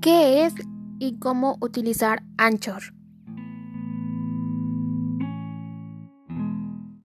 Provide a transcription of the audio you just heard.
¿Qué es y cómo utilizar Anchor?